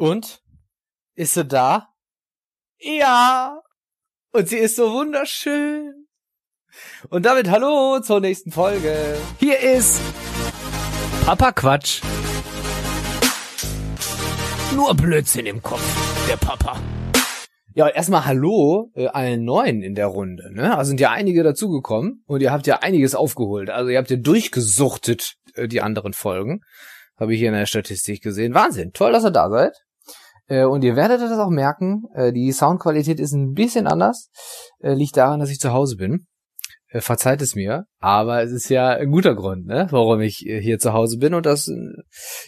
Und? Ist sie da? Ja! Und sie ist so wunderschön. Und damit hallo zur nächsten Folge. Hier ist Papa Quatsch. Nur Blödsinn im Kopf, der Papa. Ja, erstmal hallo äh, allen Neuen in der Runde. Ne? Also sind ja einige dazugekommen und ihr habt ja einiges aufgeholt. Also ihr habt ja durchgesuchtet äh, die anderen Folgen. Habe ich hier in der Statistik gesehen. Wahnsinn. Toll, dass ihr da seid. Äh, und ihr werdet das auch merken, äh, die Soundqualität ist ein bisschen anders. Äh, liegt daran, dass ich zu Hause bin. Verzeiht es mir, aber es ist ja ein guter Grund, ne, warum ich hier zu Hause bin und das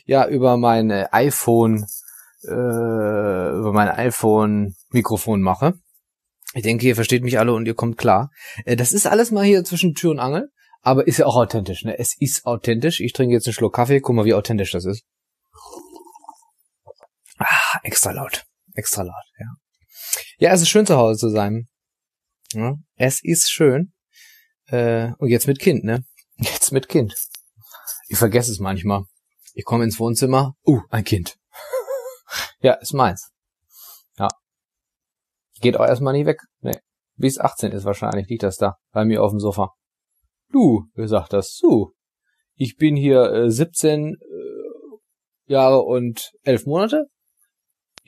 ja über mein iPhone äh, über mein iPhone Mikrofon mache. Ich denke, ihr versteht mich alle und ihr kommt klar. Das ist alles mal hier zwischen Tür und Angel, aber ist ja auch authentisch. Ne? Es ist authentisch. Ich trinke jetzt einen Schluck Kaffee. Guck mal, wie authentisch das ist. Ah, extra laut. Extra laut, ja. Ja, es ist schön zu Hause zu sein. Ja, es ist schön. Äh, und jetzt mit Kind, ne? Jetzt mit Kind. Ich vergesse es manchmal. Ich komme ins Wohnzimmer. Uh, ein Kind. ja, ist meins. Ja. Geht auch erstmal nicht weg. Nee. Bis 18 ist wahrscheinlich, liegt das da. Bei mir auf dem Sofa. Du, sagt das? Du. Ich bin hier äh, 17 äh, Jahre und 11 Monate.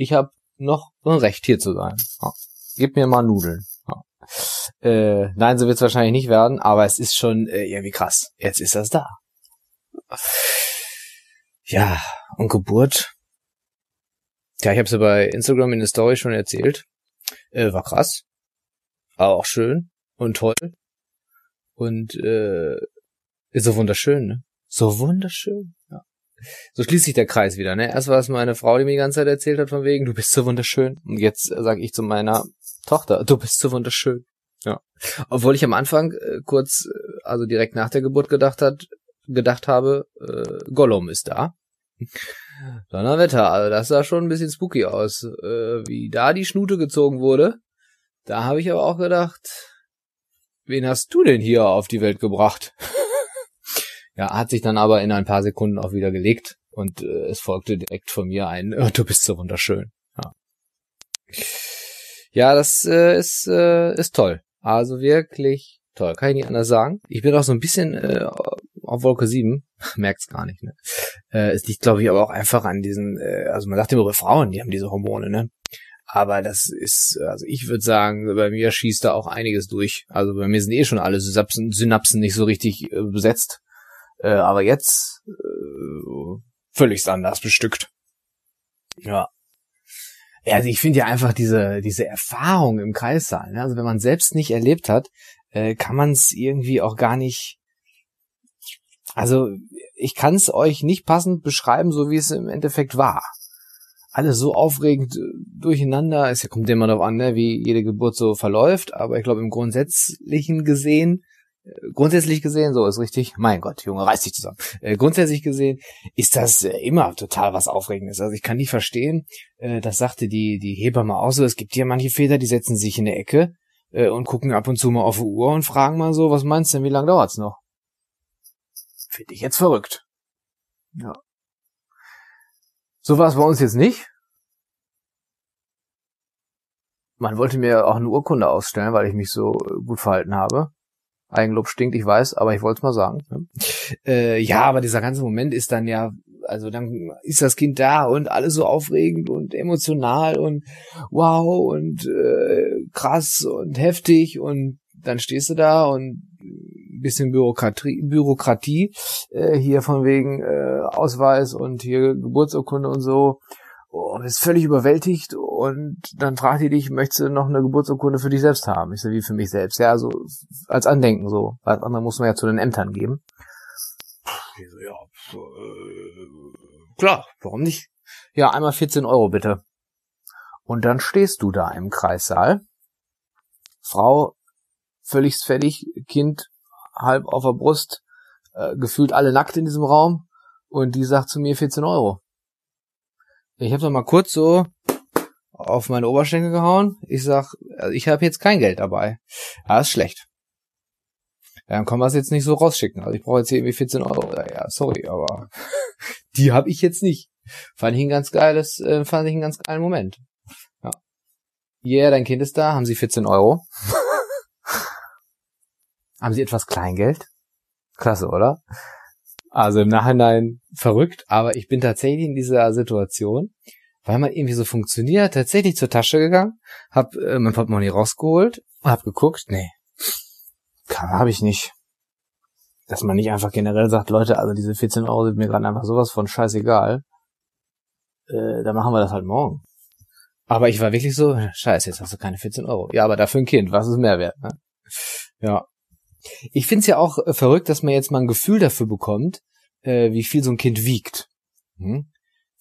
Ich habe noch ein Recht hier zu sein. Ja. Gib mir mal Nudeln. Ja. Äh, nein, so wird's wahrscheinlich nicht werden, aber es ist schon äh, irgendwie krass. Jetzt ist das da. Ja, und Geburt. Ja, ich habe es ja bei Instagram in der Story schon erzählt. Äh, war krass. Aber auch schön und toll. Und äh, ist so wunderschön, ne? So wunderschön. So schließt sich der Kreis wieder, ne? Erst war es meine Frau, die mir die ganze Zeit erzählt hat von wegen, du bist so wunderschön. Und jetzt sage ich zu meiner Tochter, du bist so wunderschön. Ja. Obwohl ich am Anfang äh, kurz, äh, also direkt nach der Geburt gedacht hat, gedacht habe, äh, Gollum ist da. Donnerwetter, also das sah schon ein bisschen spooky aus. Äh, wie da die Schnute gezogen wurde, da habe ich aber auch gedacht, wen hast du denn hier auf die Welt gebracht? ja, hat sich dann aber in ein paar Sekunden auch wieder gelegt und äh, es folgte direkt von mir ein, oh, du bist so wunderschön. Ja, ja das äh, ist, äh, ist toll. Also wirklich toll, kann ich nicht anders sagen. Ich bin auch so ein bisschen äh, auf Wolke 7, merkt's gar nicht, ne? Äh, es liegt, glaube ich, aber auch einfach an diesen, äh, also man sagt immer über Frauen, die haben diese Hormone, ne? Aber das ist, also ich würde sagen, bei mir schießt da auch einiges durch. Also bei mir sind eh schon alle Synapsen, nicht so richtig äh, besetzt. Äh, aber jetzt äh, völlig anders bestückt. Ja. Ja, also ich finde ja einfach diese, diese Erfahrung im Kreissaal, ne? also wenn man selbst nicht erlebt hat, äh, kann man es irgendwie auch gar nicht, also ich kann es euch nicht passend beschreiben, so wie es im Endeffekt war alles so aufregend durcheinander. Es kommt immer darauf an, ne, wie jede Geburt so verläuft, aber ich glaube im Grundsätzlichen gesehen, äh, grundsätzlich gesehen, so ist richtig, mein Gott, Junge, reiß dich zusammen. Äh, grundsätzlich gesehen ist das äh, immer total was Aufregendes. Also ich kann nicht verstehen, äh, das sagte die, die Hebamme auch so, es gibt hier manche Väter, die setzen sich in der Ecke äh, und gucken ab und zu mal auf die Uhr und fragen mal so, was meinst du denn, wie lange dauert's noch? Finde ich jetzt verrückt. Ja. So war es bei uns jetzt nicht. Man wollte mir auch eine Urkunde ausstellen, weil ich mich so gut verhalten habe. Eigenlob stinkt, ich weiß, aber ich wollte es mal sagen. Ne? Äh, ja, aber dieser ganze Moment ist dann ja, also dann ist das Kind da und alles so aufregend und emotional und wow und äh, krass und heftig und dann stehst du da und bisschen Bürokratie, Bürokratie äh, hier von wegen äh, Ausweis und hier Geburtsurkunde und so und ist völlig überwältigt und dann fragt die dich, möchtest du noch eine Geburtsurkunde für dich selbst haben? Ich so, wie für mich selbst. Ja, so als Andenken so. Als andere muss man ja zu den Ämtern geben. Ich so, ja, so, äh, klar, warum nicht? Ja, einmal 14 Euro bitte. Und dann stehst du da im Kreissaal. Frau völlig fertig, Kind halb auf der Brust, äh, gefühlt alle nackt in diesem Raum und die sagt zu mir 14 Euro. Ich habe noch mal kurz so auf meine Oberschenkel gehauen. Ich sag, also ich habe jetzt kein Geld dabei. Ja, ist schlecht. Dann kann man es jetzt nicht so rausschicken. Also ich brauche jetzt hier irgendwie 14 Euro. Ja, sorry, aber Die habe ich jetzt nicht. Fand ich ein ganz geiles, äh, fand ich einen ganz geilen Moment. Ja. Yeah, dein Kind ist da, haben Sie 14 Euro? haben Sie etwas Kleingeld? Klasse, oder? Also im Nachhinein verrückt, aber ich bin tatsächlich in dieser Situation, weil man irgendwie so funktioniert, tatsächlich zur Tasche gegangen, hab äh, mein Portemonnaie rausgeholt hab geguckt, nee, habe ich nicht. Dass man nicht einfach generell sagt, Leute, also diese 14 Euro sind mir gerade einfach sowas von scheißegal. Äh, dann machen wir das halt morgen. Aber ich war wirklich so, scheiße, jetzt hast du keine 14 Euro. Ja, aber dafür ein Kind, was ist Mehrwert? Ne? Ja. Ich find's ja auch äh, verrückt, dass man jetzt mal ein Gefühl dafür bekommt, äh, wie viel so ein Kind wiegt. Hm?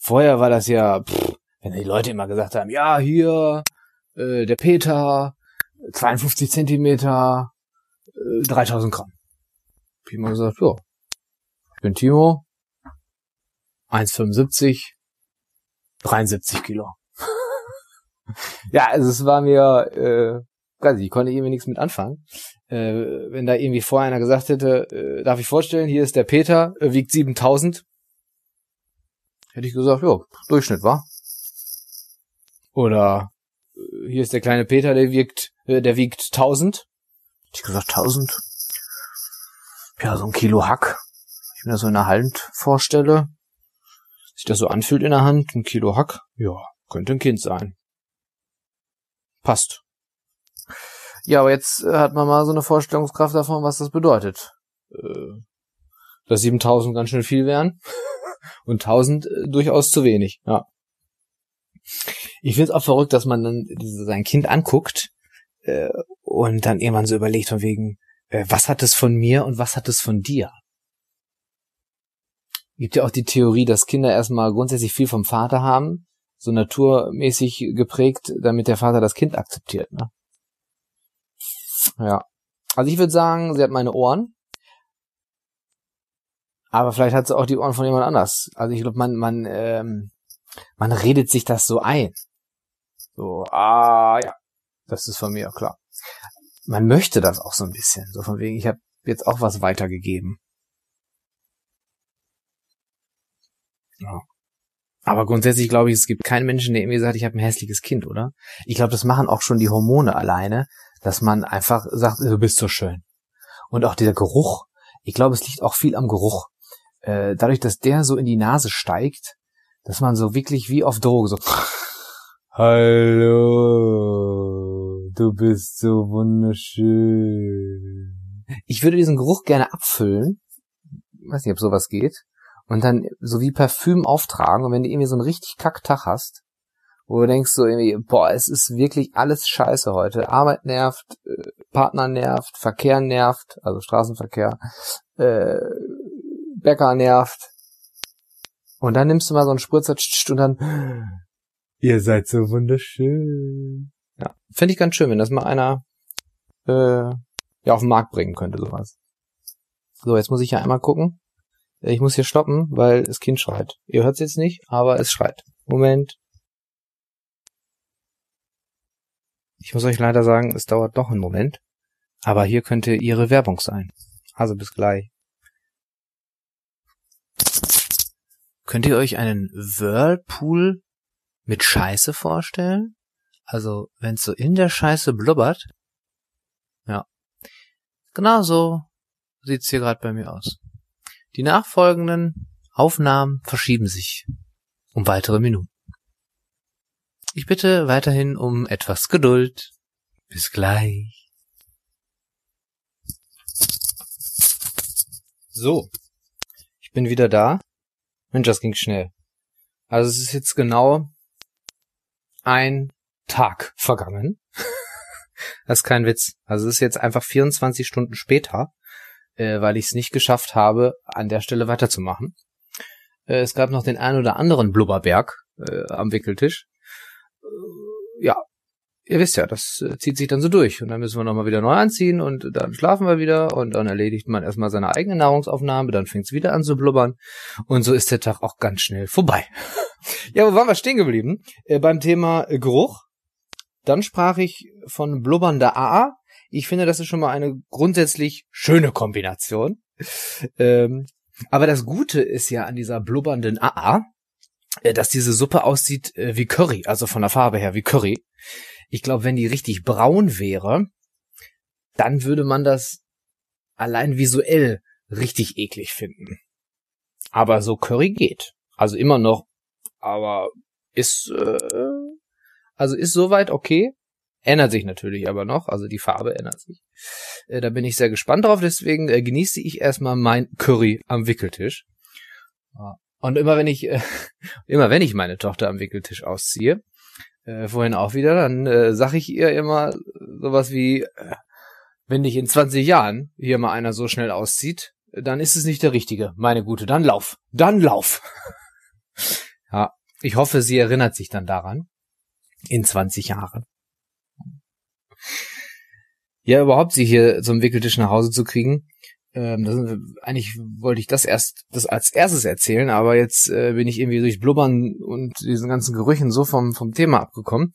Vorher war das ja, pff, wenn die Leute immer gesagt haben, ja, hier, äh, der Peter, 52 Zentimeter, äh, 3000 Gramm. Hab ich immer gesagt, ja, ich bin Timo, 1,75, 73 Kilo. ja, also es war mir, äh, weiß ich, ich konnte irgendwie nichts mit anfangen. Äh, wenn da irgendwie vorher einer gesagt hätte, äh, darf ich vorstellen, hier ist der Peter, äh, wiegt 7000, hätte ich gesagt, ja, Durchschnitt, war. Oder äh, hier ist der kleine Peter, der wiegt, äh, der wiegt 1000. Hätte ich gesagt, 1000. Ja, so ein Kilo Hack. Ich mir das so in der Hand vorstelle. Sich das so anfühlt in der Hand, ein Kilo Hack. Ja, könnte ein Kind sein. Passt. Ja, aber jetzt äh, hat man mal so eine Vorstellungskraft davon, was das bedeutet. Äh, dass 7000 ganz schön viel wären und 1000 äh, durchaus zu wenig, ja. Ich finde es auch verrückt, dass man dann sein Kind anguckt äh, und dann irgendwann so überlegt von wegen, äh, was hat es von mir und was hat es von dir? Gibt ja auch die Theorie, dass Kinder erstmal grundsätzlich viel vom Vater haben, so naturmäßig geprägt, damit der Vater das Kind akzeptiert. Ne? Ja. Also ich würde sagen, sie hat meine Ohren. Aber vielleicht hat sie auch die Ohren von jemand anders. Also ich glaube, man, man, ähm, man redet sich das so ein. So, ah ja, das ist von mir, klar. Man möchte das auch so ein bisschen. So von wegen, ich habe jetzt auch was weitergegeben. Ja. Aber grundsätzlich glaube ich, es gibt keinen Menschen, der irgendwie sagt, ich habe ein hässliches Kind, oder? Ich glaube, das machen auch schon die Hormone alleine, dass man einfach sagt, du bist so schön. Und auch dieser Geruch, ich glaube, es liegt auch viel am Geruch. Äh, dadurch, dass der so in die Nase steigt, dass man so wirklich wie auf Droge so Hallo, du bist so wunderschön. Ich würde diesen Geruch gerne abfüllen. Ich weiß nicht, ob sowas geht. Und dann so wie Parfüm auftragen. Und wenn du irgendwie so einen richtig Kacktag hast, wo du denkst so irgendwie, boah, es ist wirklich alles scheiße heute. Arbeit nervt, äh, Partner nervt, Verkehr nervt, also Straßenverkehr, äh, Bäcker nervt. Und dann nimmst du mal so einen Spritzer und dann, ihr seid so wunderschön. Ja, fände ich ganz schön, wenn das mal einer äh, ja auf den Markt bringen könnte, sowas. So, jetzt muss ich ja einmal gucken. Ich muss hier stoppen, weil das Kind schreit. Ihr hört es jetzt nicht, aber es schreit. Moment. Ich muss euch leider sagen, es dauert doch einen Moment. Aber hier könnte ihre Werbung sein. Also bis gleich. Könnt ihr euch einen Whirlpool mit Scheiße vorstellen? Also, wenn es so in der Scheiße blubbert. Ja. Genau so sieht's hier gerade bei mir aus. Die nachfolgenden Aufnahmen verschieben sich um weitere Minuten. Ich bitte weiterhin um etwas Geduld. Bis gleich. So, ich bin wieder da. Mensch, das ging schnell. Also es ist jetzt genau ein Tag vergangen. das ist kein Witz. Also es ist jetzt einfach 24 Stunden später, äh, weil ich es nicht geschafft habe, an der Stelle weiterzumachen. Äh, es gab noch den ein oder anderen Blubberberg äh, am Wickeltisch äh, ja, ihr wisst ja, das äh, zieht sich dann so durch. Und dann müssen wir nochmal wieder neu anziehen und dann schlafen wir wieder und dann erledigt man erstmal seine eigene Nahrungsaufnahme, dann fängt es wieder an zu blubbern und so ist der Tag auch ganz schnell vorbei. ja, wo waren wir stehen geblieben? Äh, beim Thema äh, Geruch. Dann sprach ich von blubbernder AA. Ich finde, das ist schon mal eine grundsätzlich schöne Kombination. Ähm, Aber das Gute ist ja an dieser blubbernden AA, äh, dass diese Suppe aussieht wie Curry, also von der Farbe her wie Curry. Ich glaube, wenn die richtig braun wäre, dann würde man das allein visuell richtig eklig finden. Aber so Curry geht. Also immer noch, aber ist äh, also ist soweit okay. Ändert sich natürlich aber noch, also die Farbe ändert sich. Äh, da bin ich sehr gespannt drauf, deswegen äh, genieße ich erstmal mein Curry am Wickeltisch. Und immer wenn ich, äh, immer wenn ich meine Tochter am Wickeltisch ausziehe, äh, vorhin auch wieder, dann äh, sag ich ihr immer sowas wie, äh, wenn dich in 20 Jahren hier mal einer so schnell auszieht, dann ist es nicht der Richtige. Meine Gute, dann lauf. Dann lauf. ja, ich hoffe, sie erinnert sich dann daran. In 20 Jahren. Ja, überhaupt sie hier zum Wickeltisch nach Hause zu kriegen. Ähm, das, eigentlich wollte ich das erst das als erstes erzählen, aber jetzt äh, bin ich irgendwie durch Blubbern und diesen ganzen Gerüchen so vom vom Thema abgekommen.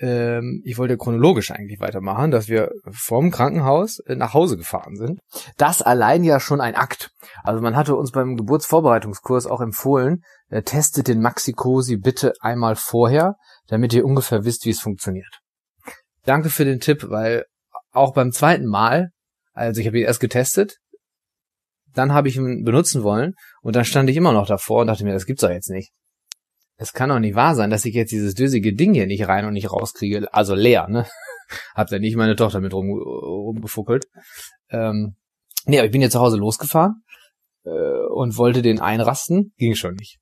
Ähm, ich wollte chronologisch eigentlich weitermachen, dass wir vom Krankenhaus äh, nach Hause gefahren sind. Das allein ja schon ein Akt. Also man hatte uns beim Geburtsvorbereitungskurs auch empfohlen, äh, testet den Maxi-Cosi bitte einmal vorher, damit ihr ungefähr wisst, wie es funktioniert. Danke für den Tipp, weil auch beim zweiten Mal, also ich habe ihn erst getestet, dann habe ich ihn benutzen wollen und dann stand ich immer noch davor und dachte mir, das gibt's doch jetzt nicht. Es kann doch nicht wahr sein, dass ich jetzt dieses dösige Ding hier nicht rein und nicht rauskriege. Also leer, ne? Hab da nicht meine Tochter mit rum, rumgefuckelt. Ähm, nee, aber ich bin jetzt zu Hause losgefahren äh, und wollte den einrasten. Ging schon nicht.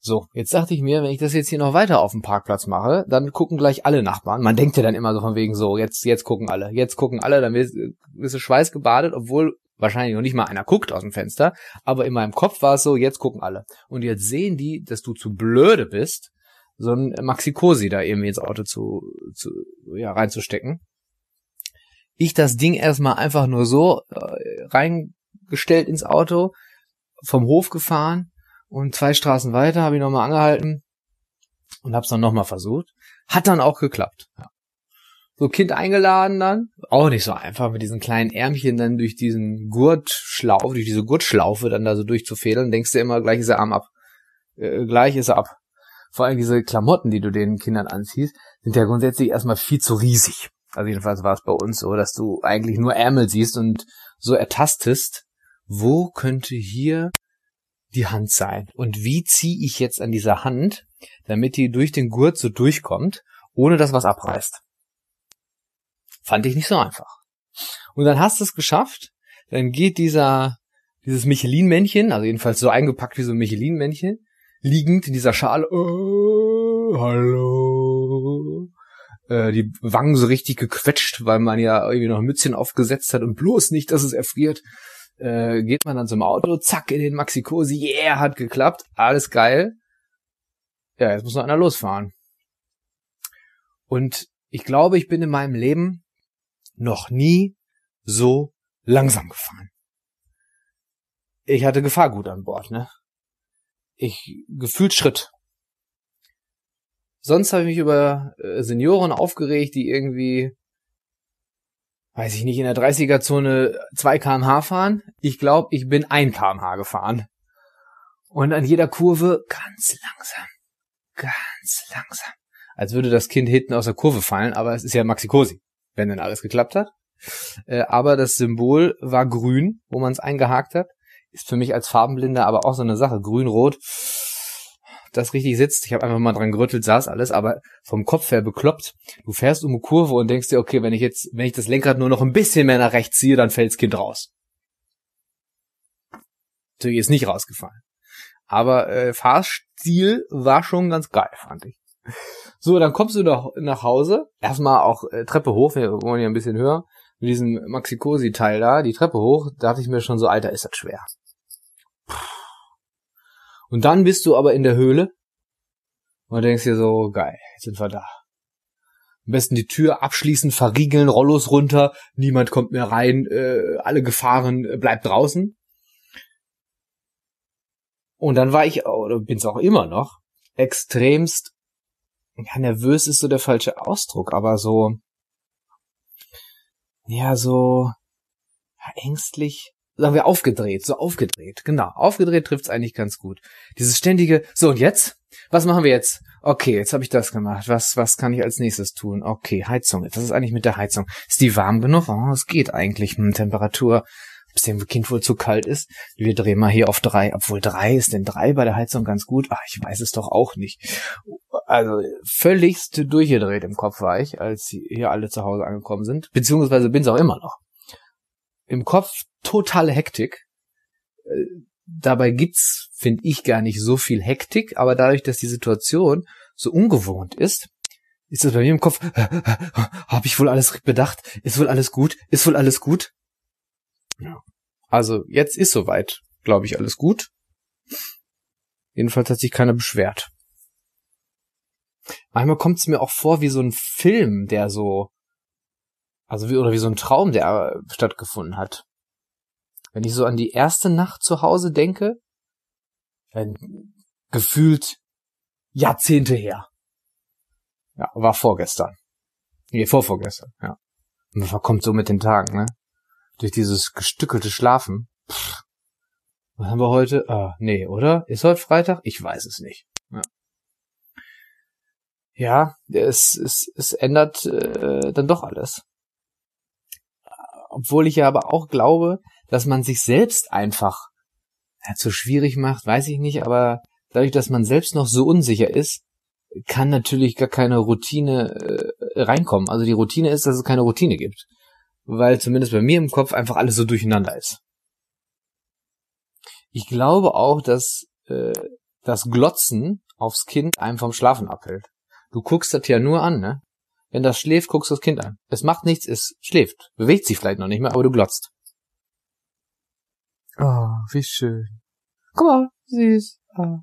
So, jetzt dachte ich mir, wenn ich das jetzt hier noch weiter auf dem Parkplatz mache, dann gucken gleich alle Nachbarn. Man denkt ja dann immer so von wegen so, jetzt, jetzt gucken alle, jetzt gucken alle, dann wirst, wirst du schweißgebadet, obwohl wahrscheinlich noch nicht mal einer guckt aus dem Fenster, aber in meinem Kopf war es so, jetzt gucken alle. Und jetzt sehen die, dass du zu blöde bist, so ein Maxi-Cosi da irgendwie ins Auto zu, zu ja, reinzustecken. Ich das Ding erstmal einfach nur so äh, reingestellt ins Auto, vom Hof gefahren und zwei Straßen weiter habe ich nochmal angehalten und hab's dann nochmal versucht. Hat dann auch geklappt. Ja so Kind eingeladen dann. Auch nicht so einfach mit diesen kleinen Ärmchen dann durch diesen Gurtschlaufe, durch diese Gurtschlaufe dann da so durchzufädeln. Denkst du immer, gleich ist er Arm ab. Äh, gleich ist er ab. Vor allem diese Klamotten, die du den Kindern anziehst, sind ja grundsätzlich erstmal viel zu riesig. Also jedenfalls war es bei uns so, dass du eigentlich nur Ärmel siehst und so ertastest, wo könnte hier die Hand sein? Und wie ziehe ich jetzt an dieser Hand, damit die durch den Gurt so durchkommt, ohne dass was abreißt? Fand ich nicht so einfach. Und dann hast du es geschafft, dann geht dieser, dieses Michelin-Männchen, also jedenfalls so eingepackt wie so ein Michelin-Männchen, liegend in dieser Schale, oh, hallo, äh, die Wangen so richtig gequetscht, weil man ja irgendwie noch ein Mützchen aufgesetzt hat und bloß nicht, dass es erfriert, äh, geht man dann zum Auto, zack, in den Maxi-Cosi, yeah, hat geklappt, alles geil. Ja, jetzt muss noch einer losfahren. Und ich glaube, ich bin in meinem Leben noch nie so langsam gefahren. Ich hatte Gefahrgut an Bord, ne? Ich gefühlt Schritt. Sonst habe ich mich über äh, Senioren aufgeregt, die irgendwie, weiß ich nicht, in der 30er-Zone 2 kmh fahren. Ich glaube, ich bin 1 kmh gefahren. Und an jeder Kurve ganz langsam. Ganz langsam. Als würde das Kind hinten aus der Kurve fallen, aber es ist ja Maxi Cosi wenn denn alles geklappt hat. Äh, aber das Symbol war grün, wo man es eingehakt hat. Ist für mich als Farbenblinder aber auch so eine Sache. Grün-Rot, das richtig sitzt. Ich habe einfach mal dran gerüttelt, saß alles, aber vom Kopf her bekloppt. Du fährst um eine Kurve und denkst dir, okay, wenn ich jetzt, wenn ich das Lenkrad nur noch ein bisschen mehr nach rechts ziehe, dann fällt's Kind raus. Natürlich ist nicht rausgefallen. Aber äh, Fahrstil war schon ganz geil, fand ich. So, dann kommst du nach, nach Hause. Erstmal auch äh, Treppe hoch, wir wollen ja ein bisschen höher. Mit diesem Maxi-Cosi-Teil da, die Treppe hoch, da dachte ich mir schon so, Alter, ist das schwer. Und dann bist du aber in der Höhle und denkst dir so, geil, jetzt sind wir da. Am besten die Tür abschließen, verriegeln, Rollos runter, niemand kommt mehr rein, äh, alle Gefahren, äh, bleibt draußen. Und dann war ich, oder bin's auch immer noch, extremst ja, nervös ist so der falsche Ausdruck, aber so, ja, so ja, ängstlich, sagen wir aufgedreht, so aufgedreht. Genau, aufgedreht trifft's eigentlich ganz gut. Dieses ständige, so und jetzt? Was machen wir jetzt? Okay, jetzt habe ich das gemacht. Was was kann ich als nächstes tun? Okay, Heizung. Was ist eigentlich mit der Heizung? Ist die warm genug? Oh, es geht eigentlich. Hm, Temperatur bis dem Kind wohl zu kalt ist. Wir drehen mal hier auf drei. Obwohl drei ist denn drei bei der Heizung ganz gut? Ach, ich weiß es doch auch nicht. Also völligst durchgedreht im Kopf war ich, als hier alle zu Hause angekommen sind. Beziehungsweise bin es auch immer noch. Im Kopf totale Hektik. Äh, dabei gibt's, finde ich, gar nicht so viel Hektik, aber dadurch, dass die Situation so ungewohnt ist, ist das bei mir im Kopf, habe ich wohl alles bedacht? Ist wohl alles gut? Ist wohl alles gut? Ja. Also jetzt ist soweit, glaube ich, alles gut. Jedenfalls hat sich keiner beschwert. Manchmal kommt es mir auch vor wie so ein Film, der so, also wie, oder wie so ein Traum, der stattgefunden hat. Wenn ich so an die erste Nacht zu Hause denke, dann gefühlt Jahrzehnte her. Ja, war vorgestern. Nee, vorvorgestern, ja. Und man kommt so mit den Tagen, ne? durch dieses gestückelte Schlafen. Pff, was haben wir heute? Ah, nee, oder? Ist heute Freitag? Ich weiß es nicht. Ja, ja es, es, es ändert äh, dann doch alles. Obwohl ich ja aber auch glaube, dass man sich selbst einfach ja, zu schwierig macht, weiß ich nicht, aber dadurch, dass man selbst noch so unsicher ist, kann natürlich gar keine Routine äh, reinkommen. Also die Routine ist, dass es keine Routine gibt weil zumindest bei mir im Kopf einfach alles so durcheinander ist. Ich glaube auch, dass äh, das Glotzen aufs Kind einem vom Schlafen abhält. Du guckst das ja nur an, ne? Wenn das schläft, guckst du das Kind an. Es macht nichts, es schläft. Bewegt sich vielleicht noch nicht mehr, aber du glotzt. Oh, wie schön. Guck mal, süß. Ah.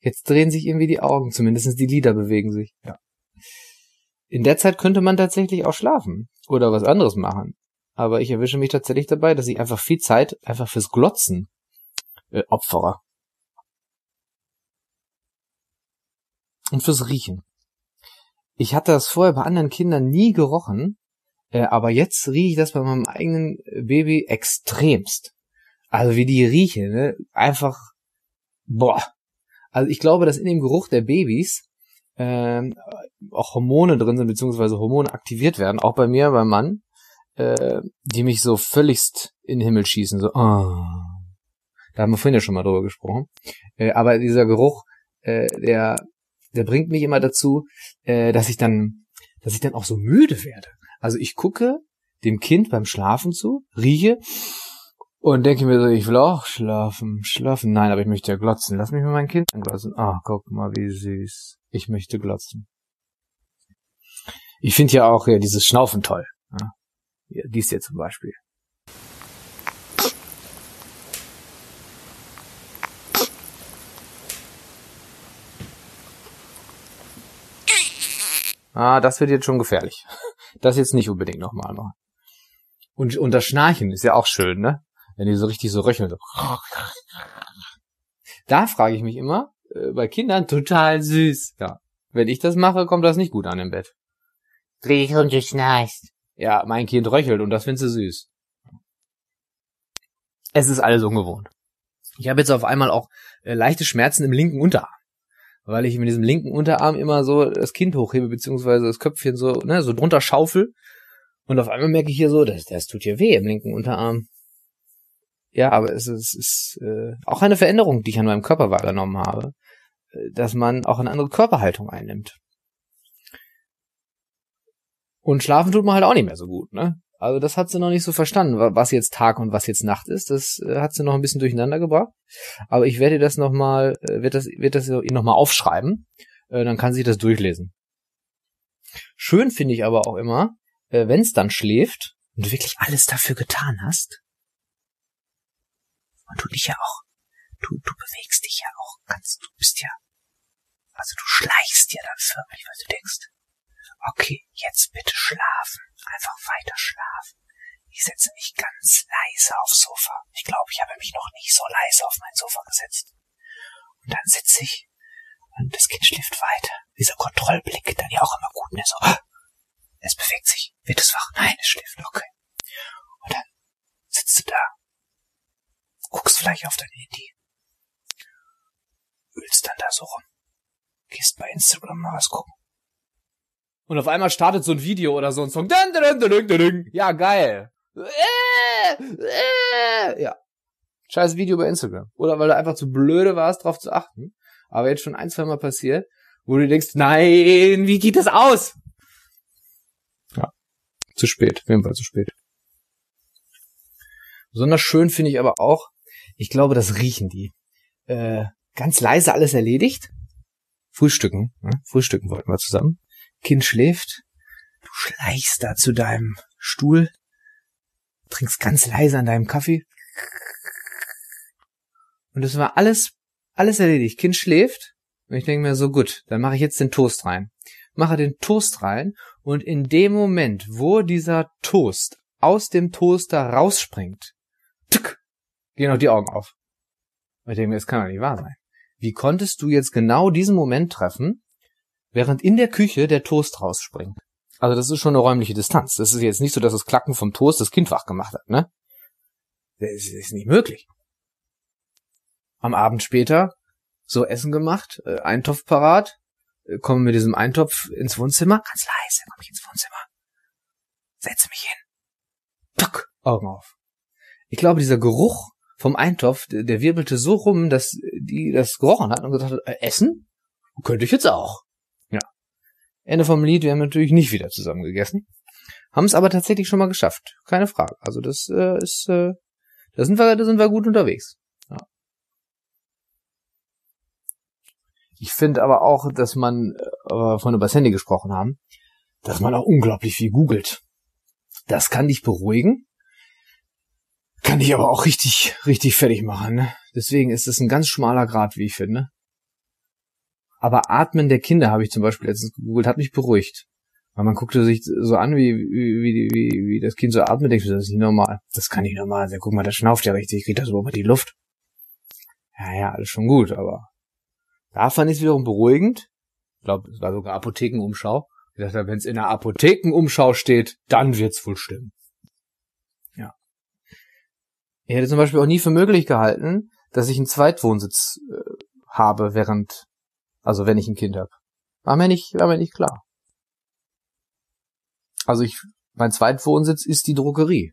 Jetzt drehen sich irgendwie die Augen, zumindest die Lider bewegen sich. Ja. In der Zeit könnte man tatsächlich auch schlafen oder was anderes machen aber ich erwische mich tatsächlich dabei, dass ich einfach viel Zeit einfach fürs Glotzen äh, opfere. Und fürs Riechen. Ich hatte das vorher bei anderen Kindern nie gerochen, äh, aber jetzt rieche ich das bei meinem eigenen Baby extremst. Also wie die riechen, ne? Einfach, boah. Also ich glaube, dass in dem Geruch der Babys ähm, auch Hormone drin sind, beziehungsweise Hormone aktiviert werden, auch bei mir, beim Mann, äh, die mich so völligst in den Himmel schießen. So, oh. Da haben wir vorhin ja schon mal drüber gesprochen. Äh, aber dieser Geruch, äh, der, der bringt mich immer dazu, äh, dass ich dann, dass ich dann auch so müde werde. Also ich gucke dem Kind beim Schlafen zu, rieche und denke mir so, ich will auch schlafen, schlafen. Nein, aber ich möchte ja glotzen. Lass mich mal mein Kind glotzen. Ah, guck mal, wie süß. Ich möchte glotzen. Ich finde ja auch ja, dieses Schnaufen toll. Ja. Ja, dies hier zum Beispiel. Ah, das wird jetzt schon gefährlich. Das jetzt nicht unbedingt nochmal machen. Und, und das Schnarchen ist ja auch schön, ne? Wenn die so richtig so röcheln. So. Da frage ich mich immer, äh, bei Kindern total süß. Ja. Wenn ich das mache, kommt das nicht gut an im Bett. Dreh und du schnarchst. Ja, mein Kind röchelt und das findest du süß. Es ist alles ungewohnt. Ich habe jetzt auf einmal auch äh, leichte Schmerzen im linken Unterarm. Weil ich mit diesem linken Unterarm immer so das Kind hochhebe, beziehungsweise das Köpfchen so, ne, so drunter schaufel. Und auf einmal merke ich hier so, das, das tut hier weh im linken Unterarm. Ja, aber es ist, es ist äh, auch eine Veränderung, die ich an meinem Körper wahrgenommen habe, äh, dass man auch eine andere Körperhaltung einnimmt. Und schlafen tut man halt auch nicht mehr so gut, ne? Also das hat sie noch nicht so verstanden, was jetzt Tag und was jetzt Nacht ist. Das äh, hat sie noch ein bisschen durcheinander gebracht. Aber ich werde das nochmal, äh, wird das, wird das ihr nochmal aufschreiben. Äh, dann kann sie das durchlesen. Schön finde ich aber auch immer, äh, wenn es dann schläft und du wirklich alles dafür getan hast. Und du dich ja auch, du, du bewegst dich ja auch ganz, du bist ja, also du schleichst ja dann förmlich, weil du denkst, Okay, jetzt bitte schlafen. Einfach weiter schlafen. Ich setze mich ganz leise aufs Sofa. Ich glaube, ich habe mich noch nie so leise auf mein Sofa gesetzt. Und dann sitze ich und das Kind schläft weiter. Dieser Kontrollblick, dann ja auch immer gut, ne? So, es bewegt sich. Wird es wach? Nein, es schläft. Okay. Und dann sitzt du da gleich auf dein Handy. Wühlst dann da so rum. Gehst bei Instagram mal was gucken. Und auf einmal startet so ein Video oder so ein Song. Ja, geil. Äh, äh. Ja. Scheiß Video bei Instagram. Oder weil du einfach zu blöde warst, drauf zu achten. Aber jetzt schon ein, zwei Mal passiert, wo du denkst, nein, wie geht das aus? Ja. Zu spät. Auf jeden Fall zu spät. Besonders schön finde ich aber auch, ich glaube, das riechen die. Äh, ganz leise alles erledigt. Frühstücken. Ne? Frühstücken wollten wir zusammen. Kind schläft. Du schleichst da zu deinem Stuhl. Trinkst ganz leise an deinem Kaffee. Und das war alles, alles erledigt. Kind schläft. Und ich denke mir so, gut, dann mache ich jetzt den Toast rein. Mache den Toast rein. Und in dem Moment, wo dieser Toast aus dem Toaster rausspringt, tück, gehen auch die Augen auf. Und ich denke mir, das kann doch nicht wahr sein. Wie konntest du jetzt genau diesen Moment treffen, während in der Küche der Toast rausspringt? Also das ist schon eine räumliche Distanz. Das ist jetzt nicht so, dass das Klacken vom Toast das Kind wach gemacht hat, ne? Das ist nicht möglich. Am Abend später so Essen gemacht, äh, Eintopf parat, äh, komme mit diesem Eintopf ins Wohnzimmer, ganz leise, komme ich ins Wohnzimmer, setze mich hin, tuck, Augen auf. Ich glaube, dieser Geruch vom Eintopf, der, der wirbelte so rum, dass die das gerochen hat und gesagt hat, äh, Essen? Könnte ich jetzt auch. Ende vom Lied, wir haben natürlich nicht wieder zusammen gegessen. Haben es aber tatsächlich schon mal geschafft. Keine Frage. Also das äh, ist, äh, da sind wir, da sind wir gut unterwegs. Ja. Ich finde aber auch, dass man, äh, von über das Handy gesprochen haben, dass man auch unglaublich viel googelt. Das kann dich beruhigen, kann dich aber auch richtig, richtig fertig machen. Ne? Deswegen ist es ein ganz schmaler Grad, wie ich finde. Aber Atmen der Kinder habe ich zum Beispiel letztens gegoogelt, hat mich beruhigt. Weil man guckte sich so an, wie, wie, wie, wie das Kind so atmet, denkt, das ist nicht normal. Das kann nicht normal sein. Guck mal, das schnauft ja richtig, kriegt das überhaupt die Luft. Ja, ja, alles schon gut, aber da fand ich es wiederum beruhigend. Ich glaube, es war sogar Apothekenumschau. Ich dachte, wenn es in der Apothekenumschau steht, dann wird's wohl stimmen. Ja. Ich hätte zum Beispiel auch nie für möglich gehalten, dass ich einen Zweitwohnsitz äh, habe, während, also wenn ich ein Kind habe. War mir nicht, war mir nicht klar. Also ich, mein Zweitwohnsitz ist die Drogerie.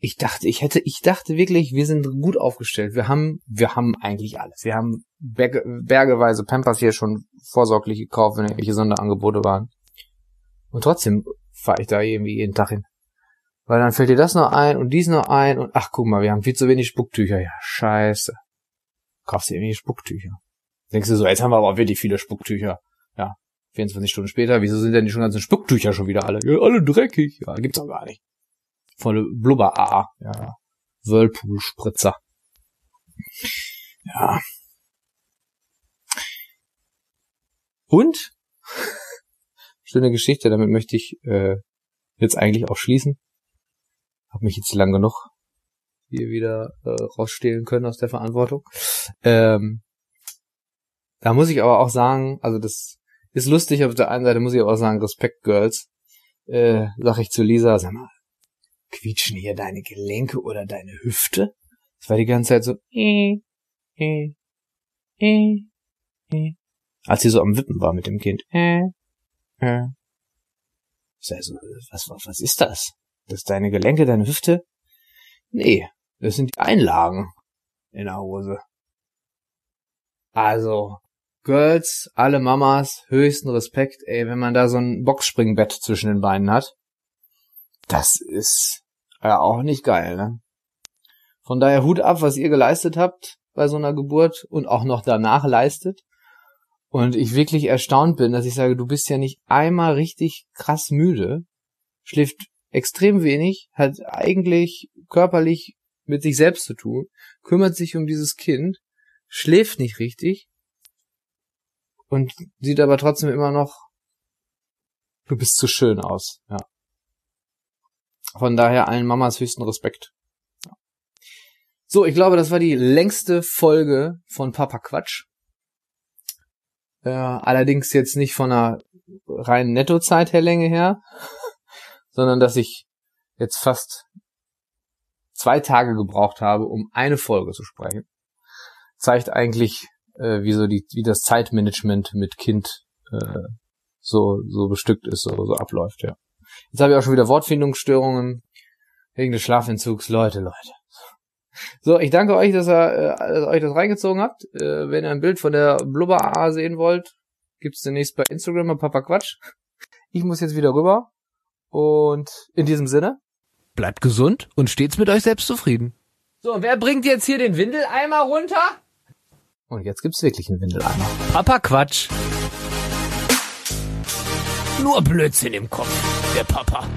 Ich dachte, ich hätte, ich dachte wirklich, wir sind gut aufgestellt. Wir haben, wir haben eigentlich alles. Wir haben berge, bergeweise Pampers hier schon vorsorglich gekauft, wenn irgendwelche Sonderangebote waren. Und trotzdem fahre ich da irgendwie jeden Tag hin. Weil dann fällt dir das noch ein und dies noch ein und ach guck mal, wir haben viel zu wenig Spucktücher. Ja, scheiße. Kaufst du irgendwelche Spucktücher. Denkst du so, jetzt haben wir aber wirklich viele Spucktücher. Ja, 24 Stunden später, wieso sind denn die schon ganzen Spucktücher schon wieder alle? Ja, alle dreckig. Ja, gibt's auch gar nicht. Volle Blubber-A. Ja. Whirlpool-Spritzer. Ja. Und? Schöne Geschichte, damit möchte ich äh, jetzt eigentlich auch schließen. Hab mich jetzt lang genug hier wieder äh, rausstehlen können aus der Verantwortung. Ähm, da muss ich aber auch sagen, also das ist lustig auf der einen Seite, muss ich aber auch sagen, Respekt, Girls. Äh, sag ich zu Lisa, sag mal, quietschen hier deine Gelenke oder deine Hüfte? Das war die ganze Zeit so, äh, äh, äh, äh. als sie so am Wippen war mit dem Kind. Äh, äh. Also, was, was, was ist das? Das ist deine Gelenke, deine Hüfte? Nee, das sind die Einlagen in der Hose. Also, Girls, alle Mamas, höchsten Respekt, ey, wenn man da so ein Boxspringbett zwischen den Beinen hat. Das ist ja auch nicht geil, ne? Von daher Hut ab, was ihr geleistet habt bei so einer Geburt und auch noch danach leistet. Und ich wirklich erstaunt bin, dass ich sage, du bist ja nicht einmal richtig krass müde, schläft extrem wenig, hat eigentlich körperlich mit sich selbst zu tun, kümmert sich um dieses Kind, schläft nicht richtig und sieht aber trotzdem immer noch, du bist zu schön aus, ja. Von daher allen Mamas höchsten Respekt. So, ich glaube, das war die längste Folge von Papa Quatsch. Äh, allerdings jetzt nicht von einer reinen Nettozeit her Länge her, sondern dass ich jetzt fast zwei Tage gebraucht habe, um eine Folge zu sprechen. Zeigt eigentlich, äh, wie so die, wie das Zeitmanagement mit Kind äh, so so bestückt ist, so, so abläuft, ja. Jetzt habe ich auch schon wieder Wortfindungsstörungen wegen des Schlafentzugs. Leute, Leute. So, ich danke euch, dass ihr, äh, dass ihr euch das reingezogen habt. Äh, wenn ihr ein Bild von der Blubber A sehen wollt, gibt's demnächst bei Instagram bei Papa Quatsch. Ich muss jetzt wieder rüber. Und in diesem Sinne. Bleibt gesund und stets mit euch selbst zufrieden. So, und wer bringt jetzt hier den Windeleimer runter? Und jetzt gibt's wirklich einen Windeleimer. Papa Quatsch. Nur Blödsinn im Kopf. Der Papa.